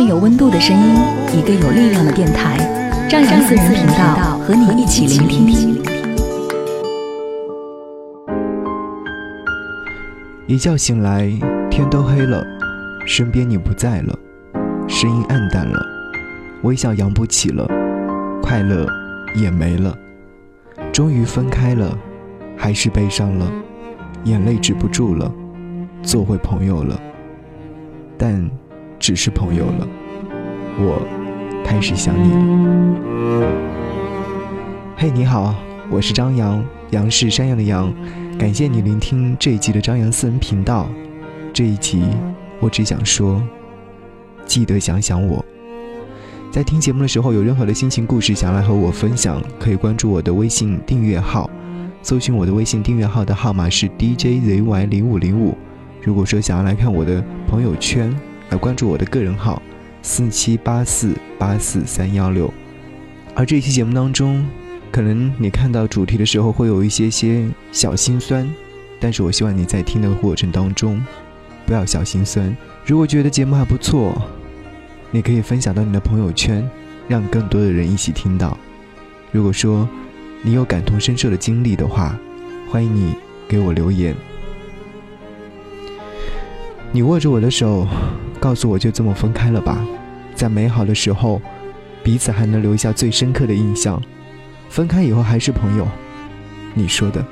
一份有温度的声音，一个有力量的电台，张扬私人频道和你一起聆听。一觉醒来，天都黑了，身边你不在了，声音暗淡了，微笑扬不起了，快乐也没了，终于分开了，还是悲伤了，眼泪止不住了，做回朋友了，但。只是朋友了，我开始想你了。嘿，你好，我是张扬，杨是山羊的羊。感谢你聆听这一集的张扬私人频道。这一集，我只想说，记得想想我。在听节目的时候，有任何的心情故事想来和我分享，可以关注我的微信订阅号，搜寻我的微信订阅号的号码是 DJZY 零五零五。如果说想要来看我的朋友圈。来关注我的个人号四七八四八四三幺六，而这一期节目当中，可能你看到主题的时候会有一些些小心酸，但是我希望你在听的过程当中不要小心酸。如果觉得节目还不错，你可以分享到你的朋友圈，让更多的人一起听到。如果说你有感同身受的经历的话，欢迎你给我留言。你握着我的手。告诉我就这么分开了吧，在美好的时候，彼此还能留下最深刻的印象。分开以后还是朋友，你说的。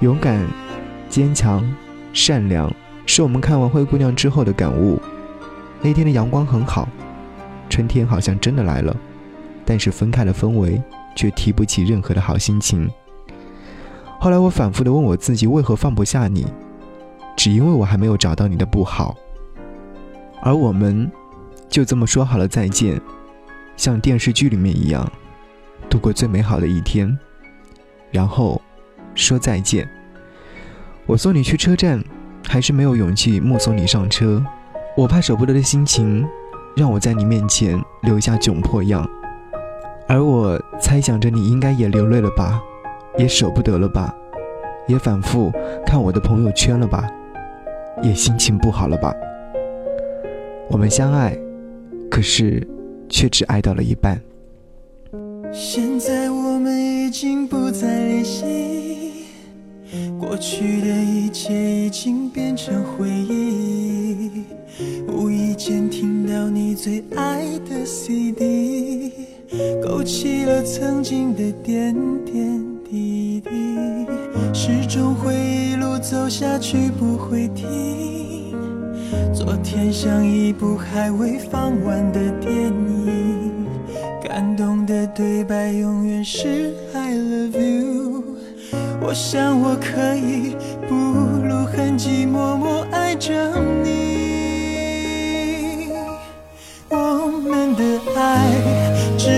勇敢、坚强、善良，是我们看完《灰姑娘》之后的感悟。那天的阳光很好，春天好像真的来了，但是分开的氛围却提不起任何的好心情。后来我反复的问我自己，为何放不下你？只因为我还没有找到你的不好。而我们，就这么说好了再见，像电视剧里面一样，度过最美好的一天，然后说再见。我送你去车站，还是没有勇气目送你上车。我怕舍不得的心情，让我在你面前留下窘迫样。而我猜想着你应该也流泪了吧，也舍不得了吧，也反复看我的朋友圈了吧，也心情不好了吧。我们相爱，可是却只爱到了一半。现在我们已经不再联系，过去的一切已经变成回忆。无意间听到你最爱的 CD，勾起了曾经的点点滴滴，始终会一路走下去，不会停。昨天像一部还未放完的电影，感动的对白永远是 I love you。我想我可以不露痕迹，默默爱着你。我们的爱只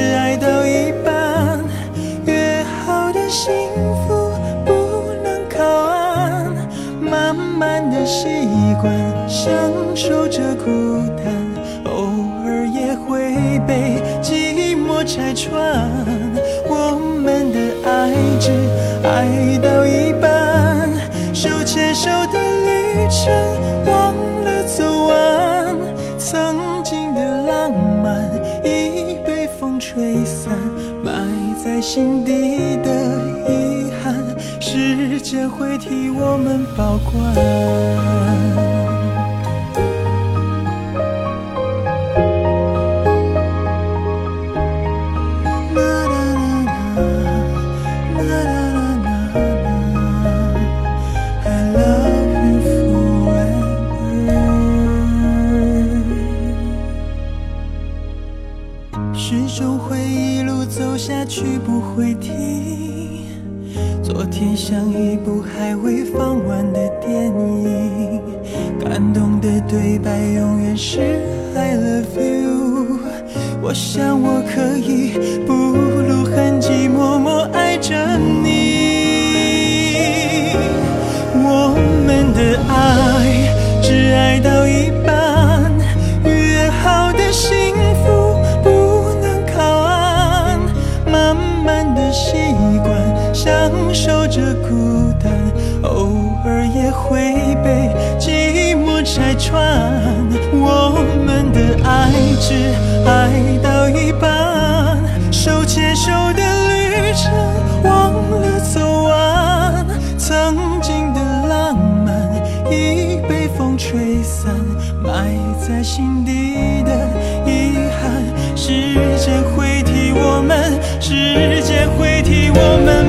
习惯。享受着孤单，偶尔也会被寂寞拆穿。我们的爱只爱到一半，手牵手的旅程忘了走完，曾经的浪漫已被风吹散，埋在心底的，时间会替我们保管。感动的对白永远是 I love you。我想我可以不露痕迹，默默爱着你。我们的爱我们的爱只爱到一半，手牵手的旅程忘了走完，曾经的浪漫已被风吹散，埋在心底的遗憾，时间会替我们，时间会替我们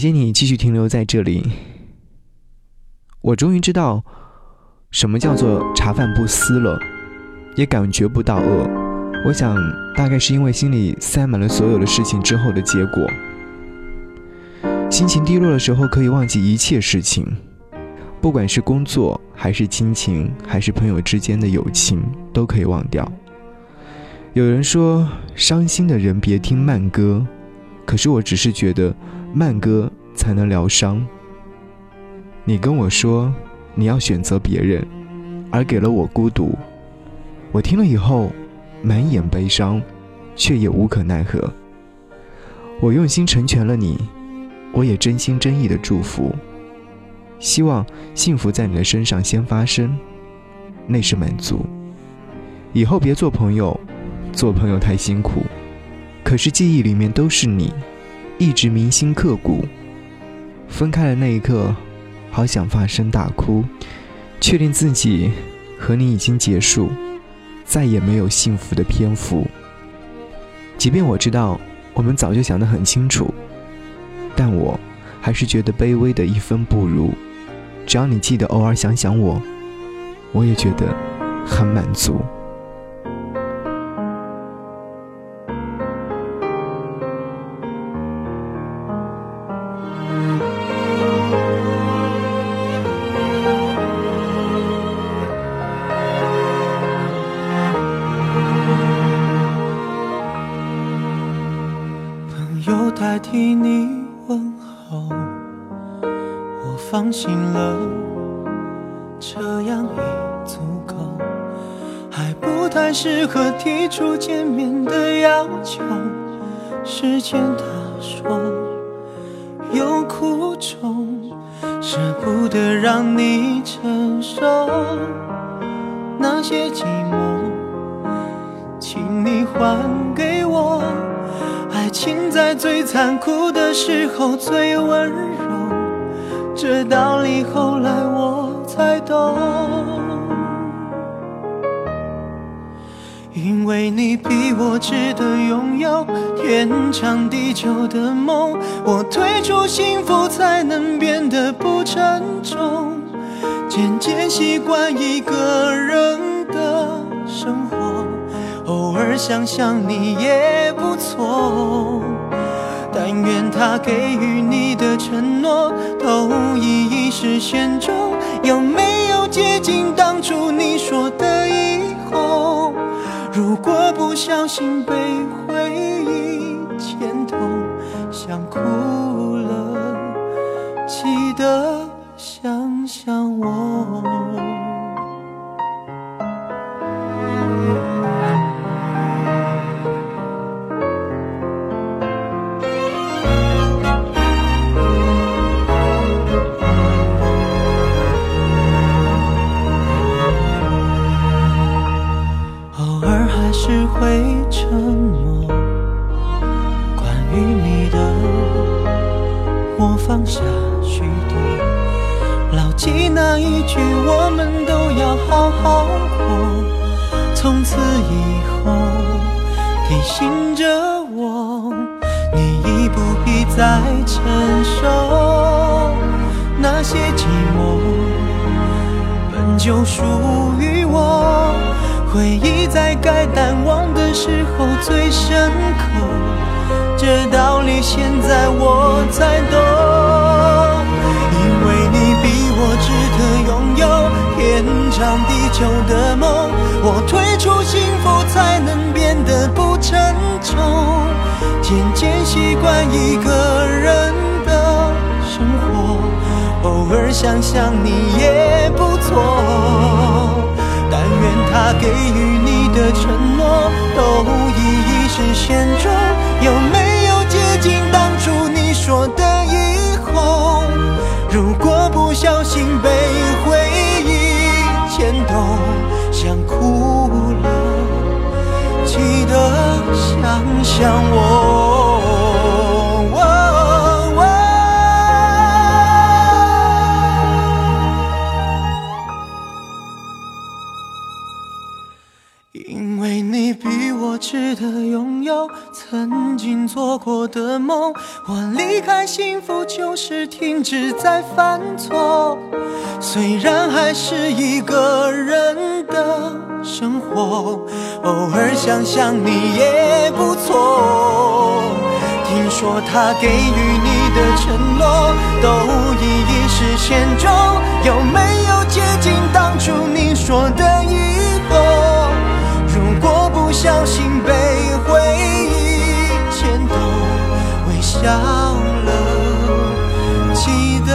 谢你继续停留在这里。我终于知道什么叫做茶饭不思了，也感觉不到饿。我想，大概是因为心里塞满了所有的事情之后的结果。心情低落的时候，可以忘记一切事情，不管是工作，还是亲情，还是朋友之间的友情，都可以忘掉。有人说，伤心的人别听慢歌，可是我只是觉得。慢歌才能疗伤。你跟我说你要选择别人，而给了我孤独。我听了以后，满眼悲伤，却也无可奈何。我用心成全了你，我也真心真意的祝福。希望幸福在你的身上先发生，那是满足。以后别做朋友，做朋友太辛苦。可是记忆里面都是你。一直铭心刻骨。分开的那一刻，好想放声大哭，确定自己和你已经结束，再也没有幸福的篇幅。即便我知道我们早就想得很清楚，但我还是觉得卑微的一分不如。只要你记得偶尔想想我，我也觉得很满足。中，舍不得让你承受那些寂寞，请你还给我。爱情在最残酷的时候最温柔，这道理后来我才懂。因为你比我值得拥有天长地久的梦，我退出幸福才能变得不沉重，渐渐习惯一个人的生活。偶尔想想你也不错，但愿他给予你的承诺都一一实现中。有没有接近当初你说的一？如果不小心被回忆牵动，想哭了，记得想想我。属于我。回忆在该淡忘的时候最深刻，这道理现在我才懂。因为你比我值得拥有天长地久的梦，我退出幸福才能变得不沉重，渐渐习惯一个人的生活，偶尔想想你也不错。他给予你的承诺都一一实现中，有没有接近当初你说的以后？如果不小心被回忆牵动，想哭了，记得想想我。做过的梦，我离开幸福就是停止在犯错。虽然还是一个人的生活，偶尔想想你也不错。听说他给予你的承诺都一一实现中，有没有接近当初你说的以后？如果不小心被笑了，记得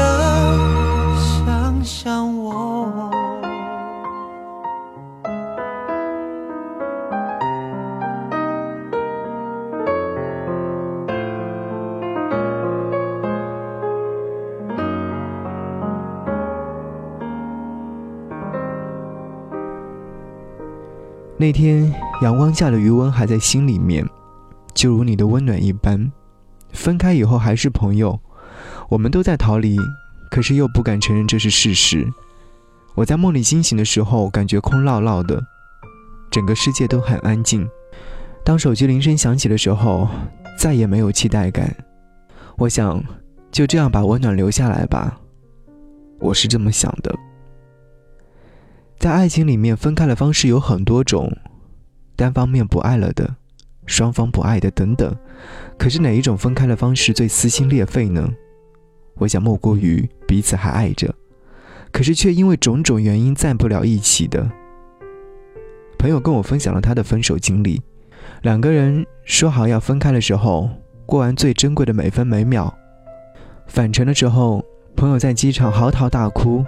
想想我。那天阳光下的余温还在心里面，就如你的温暖一般。分开以后还是朋友，我们都在逃离，可是又不敢承认这是事实。我在梦里惊醒的时候，感觉空落落的，整个世界都很安静。当手机铃声响起的时候，再也没有期待感。我想，就这样把温暖留下来吧。我是这么想的。在爱情里面，分开的方式有很多种，单方面不爱了的，双方不爱的等等。可是哪一种分开的方式最撕心裂肺呢？我想莫过于彼此还爱着，可是却因为种种原因在不了一起的。朋友跟我分享了他的分手经历，两个人说好要分开的时候，过完最珍贵的每分每秒。返程的时候，朋友在机场嚎啕大哭。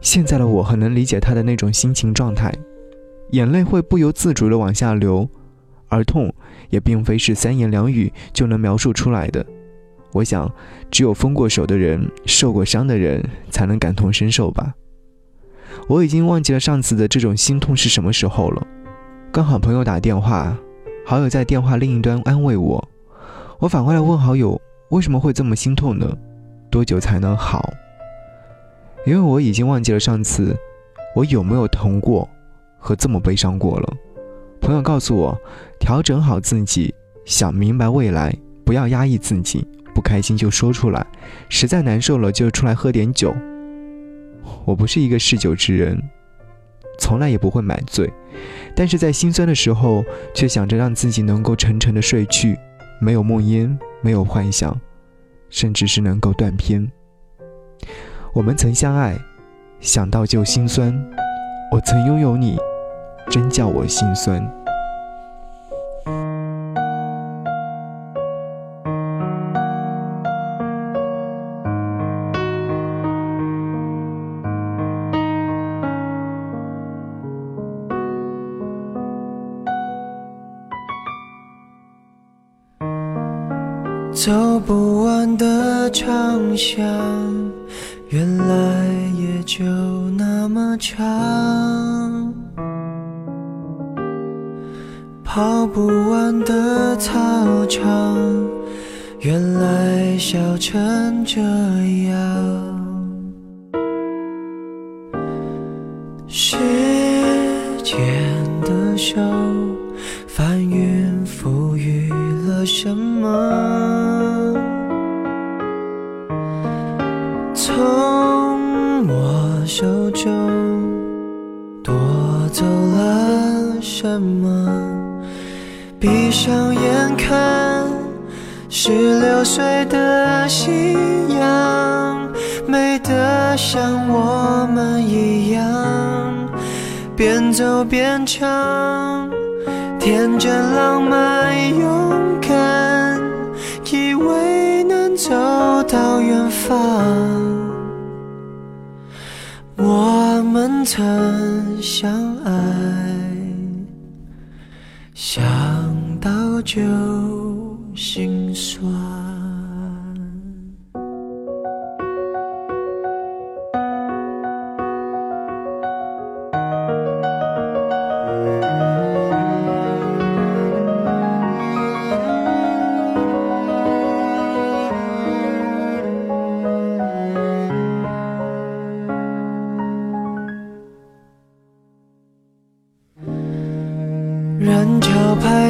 现在的我很能理解他的那种心情状态，眼泪会不由自主的往下流，而痛也并非是三言两语就能描述出来的。我想，只有分过手的人、受过伤的人才能感同身受吧。我已经忘记了上次的这种心痛是什么时候了。刚好朋友打电话，好友在电话另一端安慰我，我反过来问好友为什么会这么心痛呢？多久才能好？因为我已经忘记了上次我有没有疼过和这么悲伤过了。朋友告诉我，调整好自己，想明白未来，不要压抑自己，不开心就说出来，实在难受了就出来喝点酒。我不是一个嗜酒之人，从来也不会买醉，但是在心酸的时候，却想着让自己能够沉沉的睡去，没有梦魇，没有幻想，甚至是能够断片。我们曾相爱，想到就心酸。我曾拥有你，真叫我心酸。走不完的长巷。原来也就那么长，跑不完的操场，原来笑成这样。夕阳，美得像我们一样。边走边唱，天真浪漫勇敢，以为能走到远方。我们曾相爱，想到就心酸。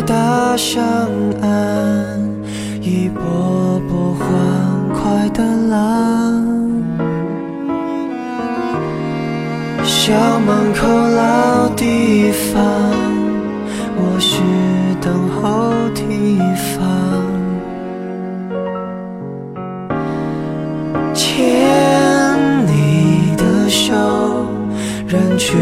大上岸，一波波欢快的浪。校门口老地方，我是等候地方。牵你的手，人群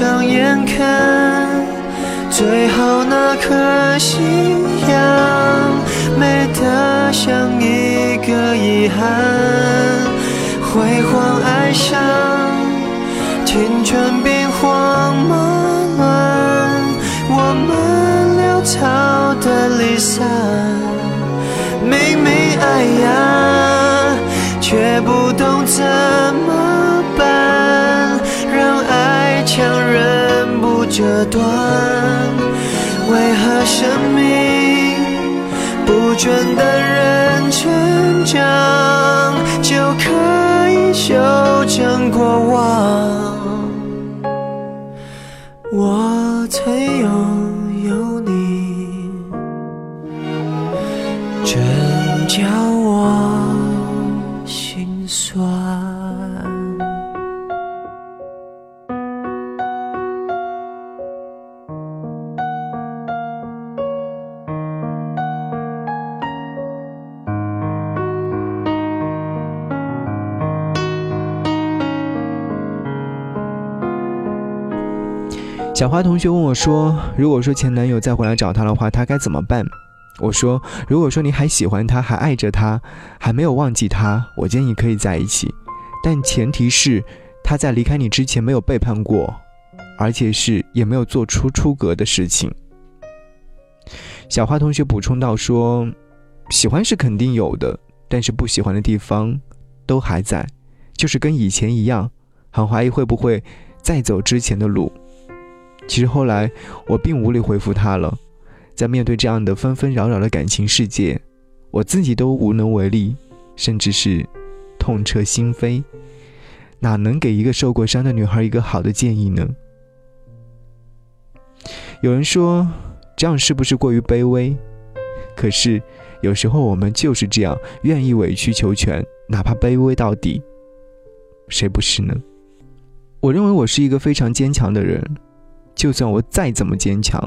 上眼看最后那颗夕阳，美得像一个遗憾。辉煌爱上，青春兵荒马乱，我们潦草的离散。明明爱呀，断。为何生命不准的人成长，就可以修正过往？小花同学问我说：“如果说前男友再回来找她的话，她该怎么办？”我说：“如果说你还喜欢他，还爱着他，还没有忘记他，我建议可以在一起，但前提是他在离开你之前没有背叛过，而且是也没有做出出格的事情。”小花同学补充到说：“喜欢是肯定有的，但是不喜欢的地方都还在，就是跟以前一样，很怀疑会不会再走之前的路。”其实后来我并无力回复他了。在面对这样的纷纷扰扰的感情世界，我自己都无能为力，甚至是痛彻心扉，哪能给一个受过伤的女孩一个好的建议呢？有人说这样是不是过于卑微？可是有时候我们就是这样，愿意委曲求全，哪怕卑微到底，谁不是呢？我认为我是一个非常坚强的人，就算我再怎么坚强。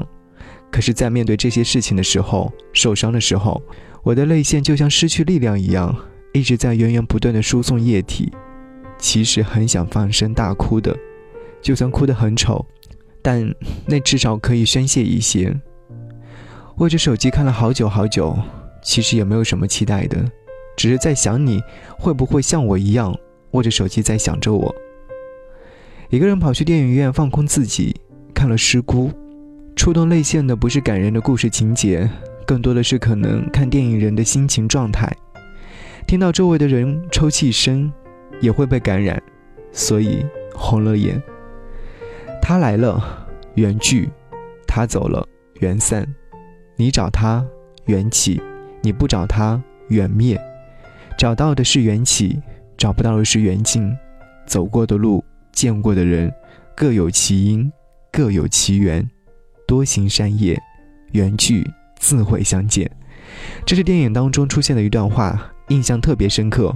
可是，在面对这些事情的时候，受伤的时候，我的泪腺就像失去力量一样，一直在源源不断的输送液体。其实很想放声大哭的，就算哭得很丑，但那至少可以宣泄一些。握着手机看了好久好久，其实也没有什么期待的，只是在想你会不会像我一样握着手机在想着我。一个人跑去电影院放空自己，看了《失孤》。触动泪腺的不是感人的故事情节，更多的是可能看电影人的心情状态。听到周围的人抽泣声，也会被感染，所以红了眼。他来了，缘聚，他走了，缘散；你找他，缘起；你不找他，缘灭。找到的是缘起，找不到的是缘尽。走过的路，见过的人，各有其因，各有其缘。多行善业，缘聚自会相见。这是电影当中出现的一段话，印象特别深刻。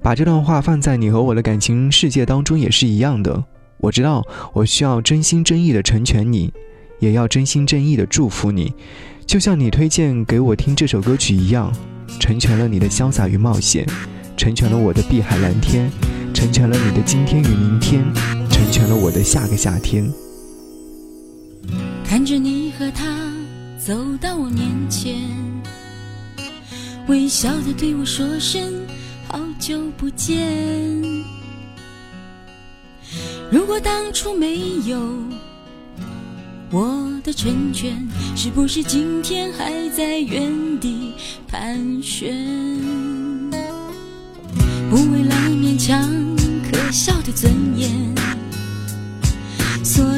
把这段话放在你和我的感情世界当中也是一样的。我知道，我需要真心真意的成全你，也要真心真意的祝福你。就像你推荐给我听这首歌曲一样，成全了你的潇洒与冒险，成全了我的碧海蓝天，成全了你的今天与明天，成全了我的下个夏天。看着你和他走到我面前，微笑的对我说声好久不见。如果当初没有我的成全，是不是今天还在原地盘旋？不为了勉强可笑的尊严。所有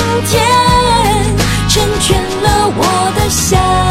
我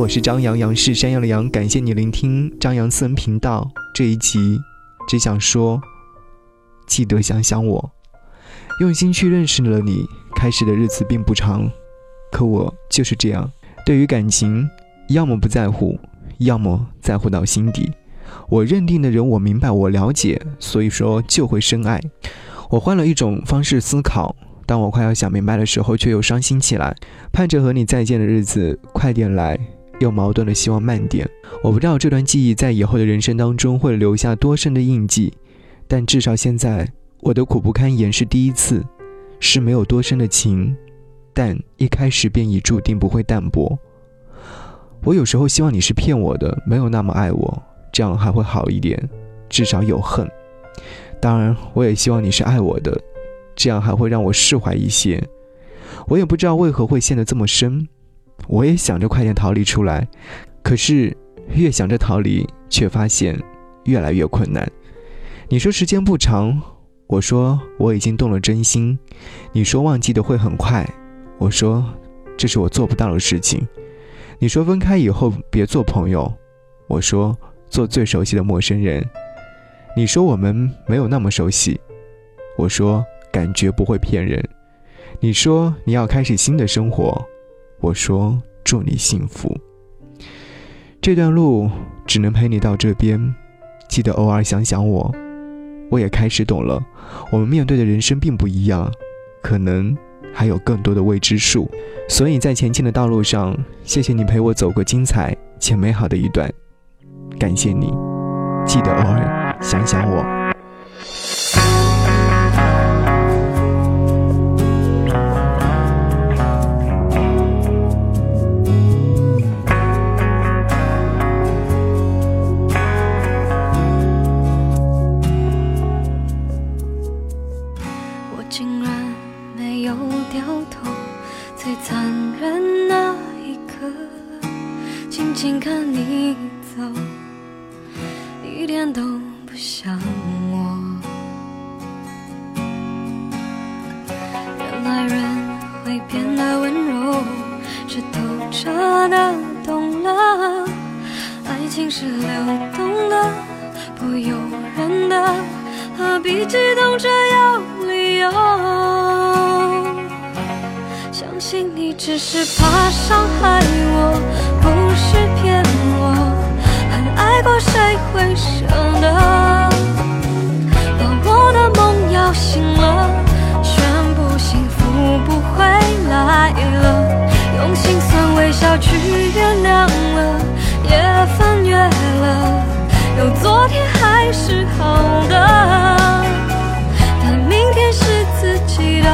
我是张阳阳，是山羊的羊，感谢你聆听张扬私人频道这一集，只想说，记得想想我，用心去认识了你。开始的日子并不长，可我就是这样，对于感情，要么不在乎，要么在乎到心底。我认定的人，我明白，我了解，所以说就会深爱。我换了一种方式思考。当我快要想明白的时候，却又伤心起来，盼着和你再见的日子快点来，又矛盾的希望慢点。我不知道这段记忆在以后的人生当中会留下多深的印记，但至少现在我的苦不堪言是第一次，是没有多深的情，但一开始便已注定不会淡薄。我有时候希望你是骗我的，没有那么爱我，这样还会好一点，至少有恨。当然，我也希望你是爱我的。这样还会让我释怀一些。我也不知道为何会陷得这么深。我也想着快点逃离出来，可是越想着逃离，却发现越来越困难。你说时间不长，我说我已经动了真心。你说忘记的会很快，我说这是我做不到的事情。你说分开以后别做朋友，我说做最熟悉的陌生人。你说我们没有那么熟悉，我说。感觉不会骗人。你说你要开始新的生活，我说祝你幸福。这段路只能陪你到这边，记得偶尔想想我。我也开始懂了，我们面对的人生并不一样，可能还有更多的未知数。所以在前进的道路上，谢谢你陪我走过精彩且美好的一段，感谢你，记得偶尔想想我。不像我原来人会变得温柔是透彻的懂了爱情是流动的不由人的何必激动着要理由相信你只是怕伤害我爱过谁会舍得，把我的梦摇醒了，宣布幸福不回来了，用心酸微笑去原谅了，也翻越了，有昨天还是好的，但明天是自己的。